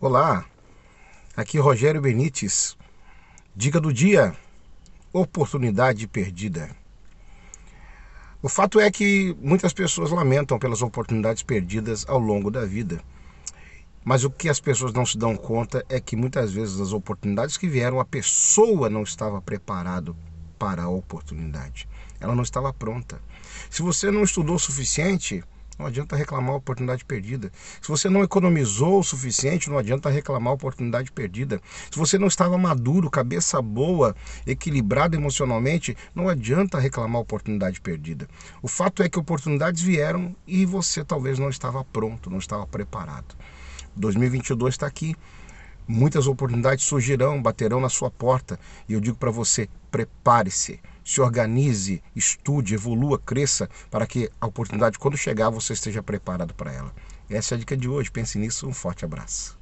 Olá, aqui Rogério Benites. Dica do dia: oportunidade perdida. O fato é que muitas pessoas lamentam pelas oportunidades perdidas ao longo da vida. Mas o que as pessoas não se dão conta é que muitas vezes as oportunidades que vieram, a pessoa não estava preparado para a oportunidade. Ela não estava pronta. Se você não estudou o suficiente, não adianta reclamar a oportunidade perdida. Se você não economizou o suficiente, não adianta reclamar a oportunidade perdida. Se você não estava maduro, cabeça boa, equilibrado emocionalmente, não adianta reclamar a oportunidade perdida. O fato é que oportunidades vieram e você talvez não estava pronto, não estava preparado. 2022 está aqui. Muitas oportunidades surgirão, baterão na sua porta. E eu digo para você: prepare-se, se organize, estude, evolua, cresça, para que a oportunidade, quando chegar, você esteja preparado para ela. Essa é a dica de hoje. Pense nisso. Um forte abraço.